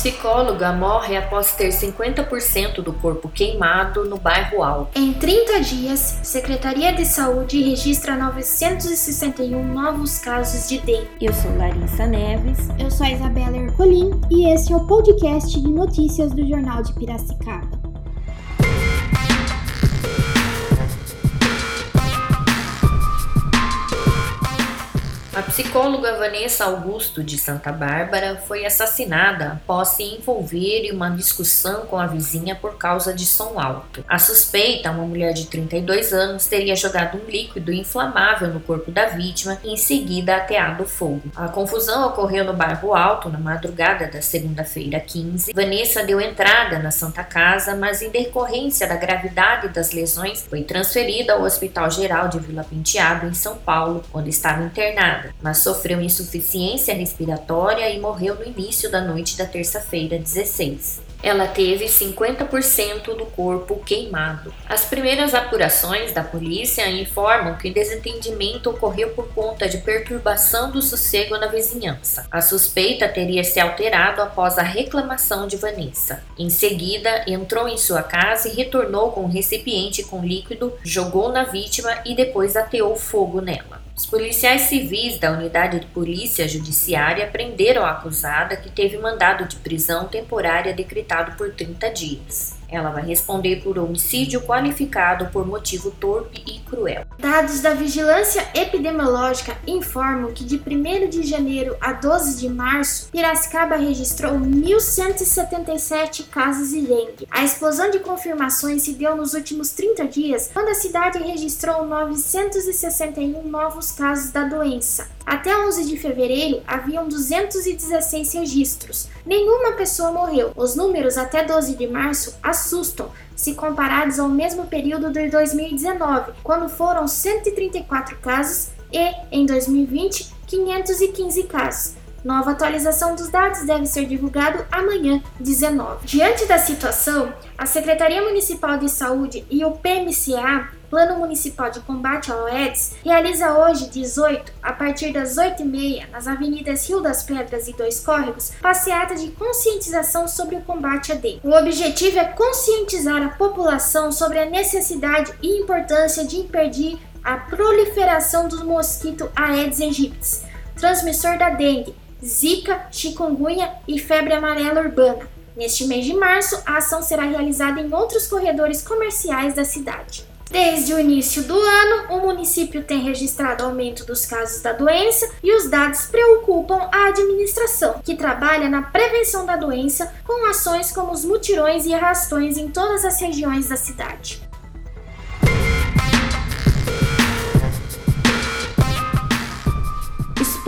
Psicóloga morre após ter 50% do corpo queimado no bairro Alto. Em 30 dias, Secretaria de Saúde registra 961 novos casos de dengue. Eu sou Larissa Neves. Eu sou a Isabela Ercolim e esse é o podcast de notícias do Jornal de Piracicaba. Psicóloga Vanessa Augusto de Santa Bárbara foi assassinada após se envolver em uma discussão com a vizinha por causa de som alto. A suspeita, uma mulher de 32 anos, teria jogado um líquido inflamável no corpo da vítima e em seguida ateado fogo. A confusão ocorreu no bairro Alto na madrugada da segunda-feira 15. Vanessa deu entrada na Santa Casa, mas em decorrência da gravidade das lesões, foi transferida ao Hospital Geral de Vila Penteado em São Paulo, onde estava internada sofreu insuficiência respiratória e morreu no início da noite da terça-feira 16 ela teve 50% do corpo queimado. As primeiras apurações da polícia informam que o desentendimento ocorreu por conta de perturbação do sossego na vizinhança. A suspeita teria se alterado após a reclamação de Vanessa. Em seguida, entrou em sua casa e retornou com um recipiente com líquido, jogou na vítima e depois ateou fogo nela. Os policiais civis da Unidade de Polícia Judiciária prenderam a acusada, que teve mandado de prisão temporária decretado por 30 dias. Ela vai responder por homicídio qualificado por motivo torpe e cruel. Dados da Vigilância Epidemiológica informam que de 1 de janeiro a 12 de março, Piracicaba registrou 1.177 casos de dengue. A explosão de confirmações se deu nos últimos 30 dias, quando a cidade registrou 961 novos casos da doença. Até 11 de fevereiro, haviam 216 registros. Nenhuma pessoa morreu. Os números até 12 de março assustam se comparados ao mesmo período de 2019, quando foram 134 casos, e, em 2020, 515 casos. Nova atualização dos dados deve ser divulgado amanhã, 19. Diante da situação, a Secretaria Municipal de Saúde e o PMCA Plano Municipal de Combate ao AIDS realiza hoje, 18, a partir das 8h30, nas avenidas Rio das Pedras e Dois Córregos, passeata de conscientização sobre o combate à dengue. O objetivo é conscientizar a população sobre a necessidade e importância de impedir a proliferação do mosquito Aedes aegypti, transmissor da dengue, zika, chikungunya e febre amarela urbana. Neste mês de março, a ação será realizada em outros corredores comerciais da cidade. Desde o início do ano, o município tem registrado aumento dos casos da doença e os dados preocupam a administração, que trabalha na prevenção da doença com ações como os mutirões e arrastões em todas as regiões da cidade.